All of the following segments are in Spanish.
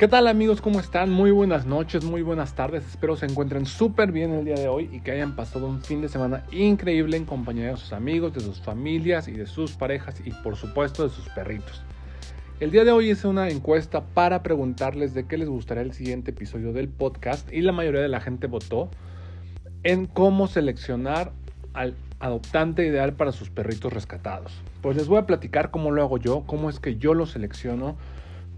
¿Qué tal amigos? ¿Cómo están? Muy buenas noches, muy buenas tardes. Espero se encuentren súper bien el día de hoy y que hayan pasado un fin de semana increíble en compañía de sus amigos, de sus familias y de sus parejas y por supuesto de sus perritos. El día de hoy hice una encuesta para preguntarles de qué les gustaría el siguiente episodio del podcast y la mayoría de la gente votó en cómo seleccionar al adoptante ideal para sus perritos rescatados. Pues les voy a platicar cómo lo hago yo, cómo es que yo lo selecciono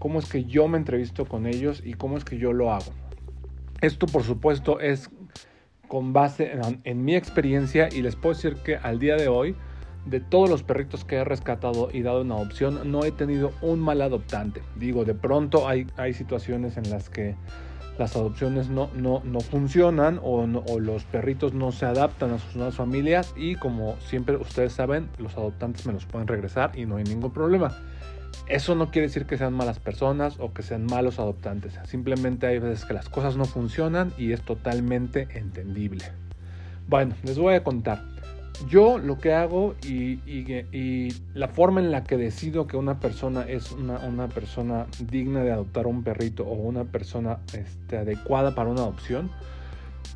cómo es que yo me entrevisto con ellos y cómo es que yo lo hago. Esto por supuesto es con base en, mi experiencia y les puedo decir que al día de hoy, de todos los perritos que he rescatado y dado en adopción, no he tenido un mal adoptante. Digo, de pronto hay, hay situaciones en las que las adopciones no, no, no funcionan o, o, los perritos no se adaptan a sus nuevas familias y como siempre ustedes saben, los adoptantes me los pueden regresar y no hay ningún problema. Eso no quiere decir que sean malas personas o que sean malos adoptantes. Simplemente hay veces que las cosas no funcionan y es totalmente entendible. Bueno, les voy a contar. Yo lo que hago y, la forma en la que decido que una persona es una, persona digna de adoptar un perrito o una persona este, adecuada para una adopción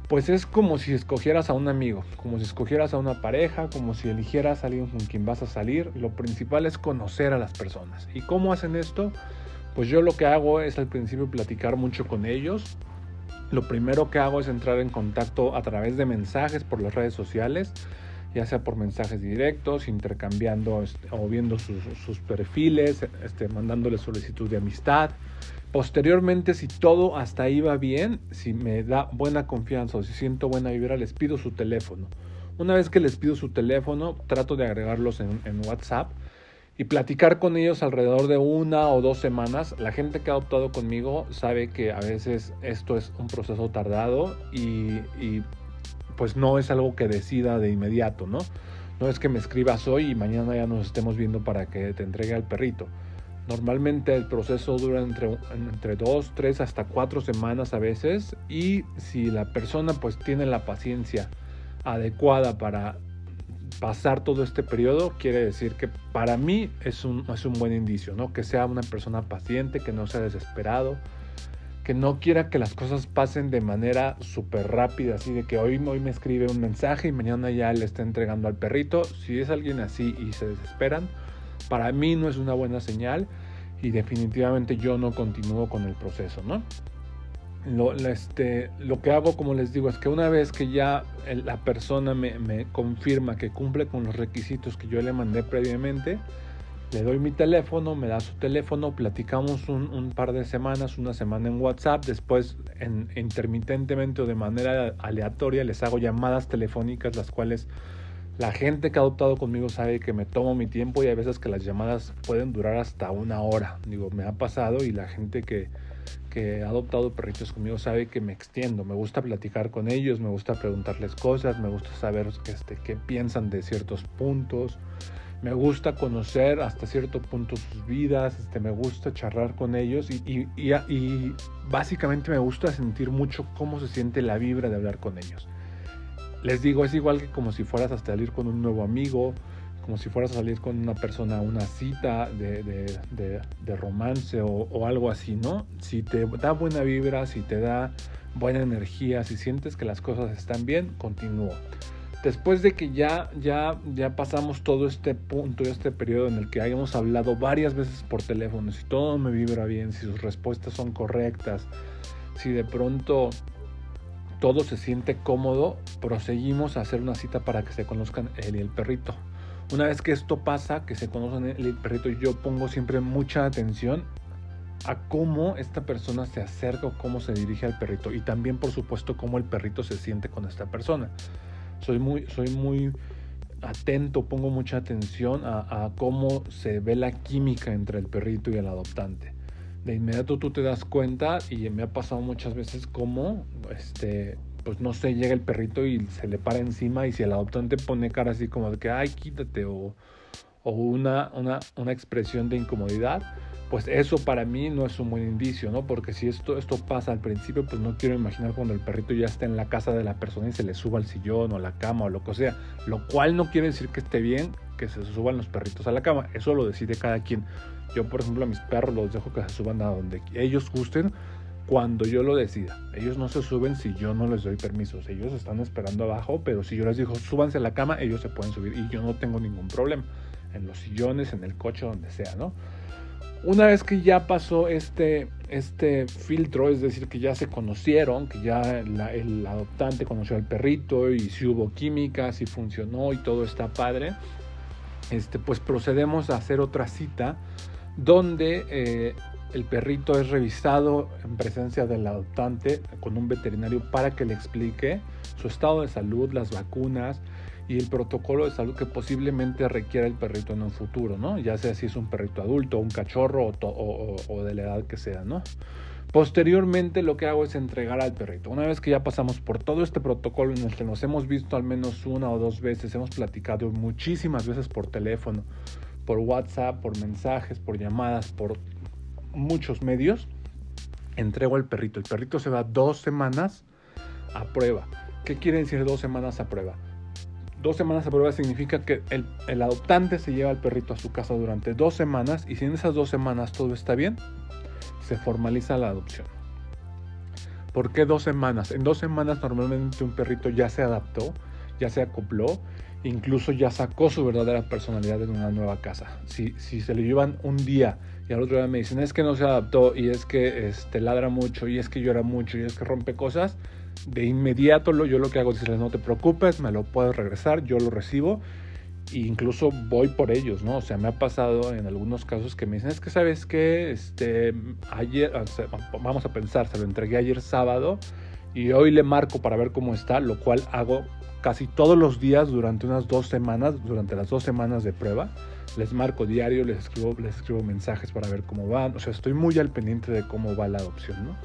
pues es como si escogieras a un amigo, como si escogieras a una pareja, como si eligieras a alguien con quien vas a salir. Lo principal es conocer a las personas. ¿Y cómo hacen esto? Pues yo lo que hago es al principio platicar mucho con ellos. Lo primero que hago es entrar en contacto a través de mensajes por las redes sociales, ya sea por mensajes directos, intercambiando este, o viendo sus, perfiles, este, mandándoles solicitud de amistad. Posteriormente, si todo hasta ahí va bien, si me da buena confianza o si siento buena vibra, les pido su teléfono. Una vez que les pido su teléfono, trato de agregarlos en, WhatsApp y platicar con ellos alrededor de una o dos semanas. La gente que ha adoptado conmigo sabe que a veces esto es un proceso tardado y, pues no es algo que decida de inmediato, ¿no? No es que me escribas hoy y mañana ya nos estemos viendo para que te entregue al perrito. Normalmente el proceso dura entre, entre dos, tres hasta cuatro semanas a veces y si la persona pues tiene la paciencia adecuada para pasar todo este periodo, quiere decir que para mí es un, es un buen indicio, ¿no? Que sea una persona paciente, que no sea desesperado, que no quiera que las cosas pasen de manera súper rápida, así de que hoy, hoy me escribe un mensaje y mañana ya le está entregando al perrito. Si es alguien así y se desesperan, para mí no es una buena señal y definitivamente yo no continúo con el proceso, ¿no? Lo, este, lo que hago, como les digo, es que una vez que ya la persona me, me, confirma que cumple con los requisitos que yo le mandé previamente, le doy mi teléfono, me da su teléfono, platicamos un, un par de semanas, una semana en WhatsApp, después en, intermitentemente o de manera aleatoria les hago llamadas telefónicas, las cuales la gente que ha adoptado conmigo sabe que me tomo mi tiempo y hay veces que las llamadas pueden durar hasta una hora. Digo, me ha pasado y la gente que, que ha adoptado perritos conmigo sabe que me extiendo. Me gusta platicar con ellos, me gusta preguntarles cosas, me gusta saber este, qué piensan de ciertos puntos. Me gusta conocer hasta cierto punto sus vidas, este, me gusta charlar con ellos y, y, y, y básicamente me gusta sentir mucho cómo se siente la vibra de hablar con ellos les digo, es igual que como si fueras a salir con un nuevo amigo, como si fueras a salir con una persona una cita de, de, romance o, algo así, ¿no? Si te da buena vibra, si te da buena energía, si sientes que las cosas están bien, continúo. Después de que ya, ya, ya pasamos todo este punto, este periodo en el que hayamos hablado varias veces por teléfono, si todo me vibra bien, si sus respuestas son correctas, si de pronto todo se siente cómodo, proseguimos a hacer una cita para que se conozcan él y el perrito. Una vez que esto pasa, que se conocen él y el perrito, yo pongo siempre mucha atención a cómo esta persona se acerca o cómo se dirige al perrito y también por supuesto cómo el perrito se siente con esta persona. Soy muy, soy muy atento, pongo mucha atención a, a cómo se ve la química entre el perrito y el adoptante de inmediato tú te das cuenta y me ha pasado muchas veces como, este, pues no sé, llega el perrito y se le para encima y si el adoptante pone cara así como de que, ay, quítate o, o una, una, una expresión de incomodidad, pues eso para mí no es un buen indicio, ¿no? Porque si esto, esto pasa al principio, pues no quiero imaginar cuando el perrito ya está en la casa de la persona y se le suba al sillón o la cama o lo que sea. Lo cual no quiere decir que esté bien que se suban los perritos a la cama. Eso lo decide cada quien. Yo, por ejemplo, a mis perros los dejo que se suban a donde ellos gusten cuando yo lo decida. Ellos no se suben si yo no les doy permisos. Ellos están esperando abajo, pero si yo les digo súbanse a la cama, ellos se pueden subir y yo no tengo ningún problema. En los sillones, en el coche, donde sea, ¿no? Una vez que ya pasó este, este filtro, es decir, que ya se conocieron, que ya el adoptante conoció al perrito y si hubo química, si funcionó y todo está padre, este, pues procedemos a hacer otra cita donde eh, el perrito es revisado en presencia del adoptante con un veterinario para que le explique su estado de salud, las vacunas, y el protocolo de salud que posiblemente requiera el perrito en un futuro, ¿no? Ya sea si es un perrito adulto, un cachorro o, de la edad que sea, ¿no? Posteriormente lo que hago es entregar al perrito. Una vez que ya pasamos por todo este protocolo en el que nos hemos visto al menos una o dos veces, hemos platicado muchísimas veces por teléfono, por WhatsApp, por mensajes, por llamadas, por muchos medios, entrego al perrito. El perrito se va dos semanas a prueba. ¿Qué quiere decir dos semanas a prueba? Dos semanas a prueba significa que el, adoptante se lleva al perrito a su casa durante dos semanas y si en esas dos semanas todo está bien, se formaliza la adopción. ¿Por qué dos semanas? En dos semanas normalmente un perrito ya se adaptó, ya se acopló, incluso ya sacó su verdadera personalidad en una nueva casa. Si, se le llevan un día y al otro día me dicen es que no se adaptó y es que este, ladra mucho y es que llora mucho y es que rompe cosas, de inmediato lo, yo lo que hago es decirles, no te preocupes, me lo puedes regresar, yo lo recibo e incluso voy por ellos, ¿no? O sea, me ha pasado en algunos casos que me dicen, es que sabes que este, ayer, vamos a pensar, se lo entregué ayer sábado y hoy le marco para ver cómo está, lo cual hago casi todos los días durante unas dos semanas, durante las dos semanas de prueba. Les marco diario, les escribo, les escribo mensajes para ver cómo van. O sea, estoy muy al pendiente de cómo va la adopción, ¿no?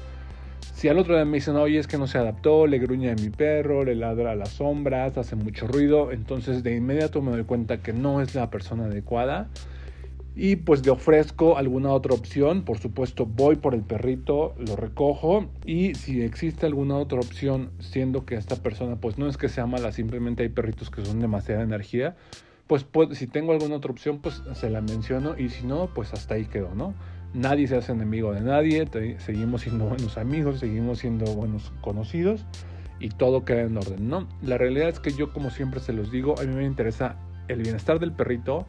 Si al otro día me dicen, oye, es que no se adaptó, le gruñe a mi perro, le ladra a las sombras, hace mucho ruido, entonces de inmediato me doy cuenta que no es la persona adecuada y pues le ofrezco alguna otra opción. Por supuesto, voy por el perrito, lo recojo y si existe alguna otra opción, siendo que esta persona pues no es que sea mala, simplemente hay perritos que son demasiada energía, pues, pues si tengo alguna otra opción, pues se la menciono y si no, pues hasta ahí quedó, ¿no? nadie se hace enemigo de nadie, seguimos siendo buenos amigos, seguimos siendo buenos conocidos y todo queda en orden, ¿no? La realidad es que yo, como siempre se los digo, a mí me interesa el bienestar del perrito,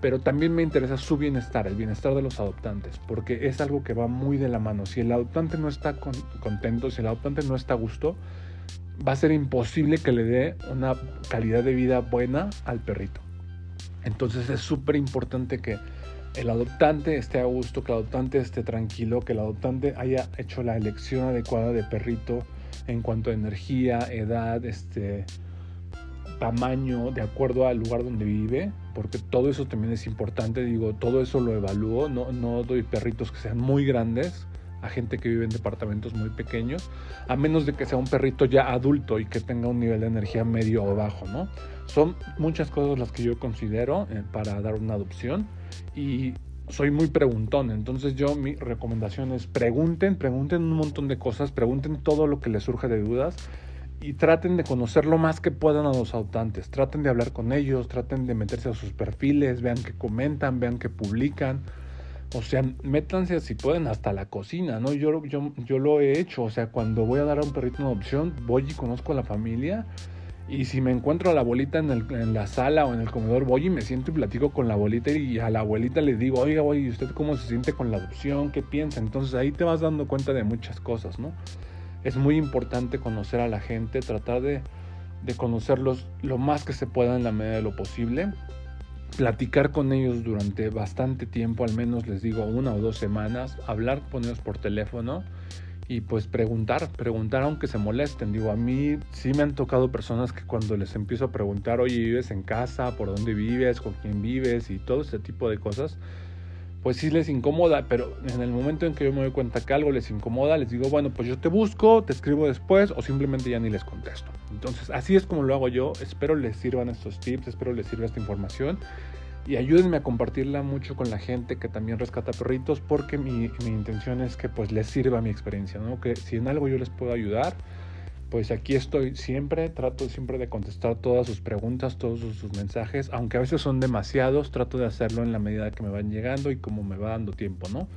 pero también me interesa su bienestar, el bienestar de los adoptantes, porque es algo que va muy de la mano. Si el adoptante no está contento, si el adoptante no está a gusto, va a ser imposible que le dé una calidad de vida buena al perrito. Entonces es súper importante que el adoptante esté a gusto, que el adoptante esté tranquilo, que el adoptante haya hecho la elección adecuada de perrito en cuanto a energía, edad, este tamaño, de acuerdo al lugar donde vive, porque todo eso también es importante, digo, todo eso lo evalúo, no, no doy perritos que sean muy grandes a gente que vive en departamentos muy pequeños, a menos de que sea un perrito ya adulto y que tenga un nivel de energía medio o bajo, ¿no? Son muchas cosas las que yo considero eh, para dar una adopción y soy muy preguntón, entonces yo mi recomendación es pregunten, pregunten un montón de cosas, pregunten todo lo que les surge de dudas y traten de conocer lo más que puedan a los adoptantes, traten de hablar con ellos, traten de meterse a sus perfiles, vean que comentan, vean que publican, o sea, métanse si pueden hasta la cocina, ¿no? Yo, yo, yo lo he hecho, o sea, cuando voy a dar a un perrito una opción, voy y conozco a la familia y si me encuentro a la abuelita en, en, la sala o en el comedor, voy y me siento y platico con la abuelita y a la abuelita le digo, oiga, ¿y usted cómo se siente con la adopción? ¿Qué piensa? Entonces ahí te vas dando cuenta de muchas cosas, ¿no? Es muy importante conocer a la gente, tratar de, de conocerlos lo más que se pueda en la medida de lo posible. Platicar con ellos durante bastante tiempo, al menos les digo una o dos semanas, hablar con ellos por teléfono y pues preguntar, preguntar aunque se molesten. Digo, a mí sí me han tocado personas que cuando les empiezo a preguntar, oye, ¿vives en casa? ¿Por dónde vives? ¿Con quién vives? Y todo ese tipo de cosas, pues sí les incomoda, pero en el momento en que yo me doy cuenta que algo les incomoda, les digo, bueno, pues yo te busco, te escribo después o simplemente ya ni les contesto. Entonces, así es como lo hago yo. Espero les sirvan estos tips, espero les sirva esta información. y ayúdenme a compartirla mucho con la gente que también rescata perritos porque mi, mi, intención es que pues les sirva mi experiencia, ¿no? Que si en algo yo les puedo ayudar, pues aquí estoy siempre, trato siempre de contestar todas sus preguntas, todos sus, mensajes, aunque a veces son demasiados, trato de hacerlo en la medida que me van llegando y como me va dando tiempo, ¿no?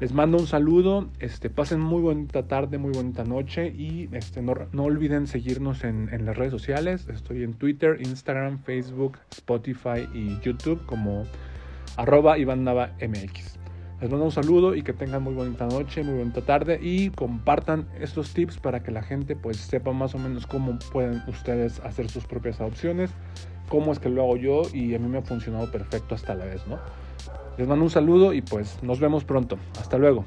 Les mando un saludo, este, pasen muy bonita tarde, muy bonita noche y este, no, no olviden seguirnos en, en, las redes sociales. Estoy en Twitter, Instagram, Facebook, Spotify y YouTube como arroba Iván Nava MX. Les mando un saludo y que tengan muy bonita noche, muy bonita tarde y compartan estos tips para que la gente pues sepa más o menos cómo pueden ustedes hacer sus propias adopciones, cómo es que lo hago yo y a mí me ha funcionado perfecto hasta la vez, ¿no? Les mando un saludo y pues nos vemos pronto. Hasta luego.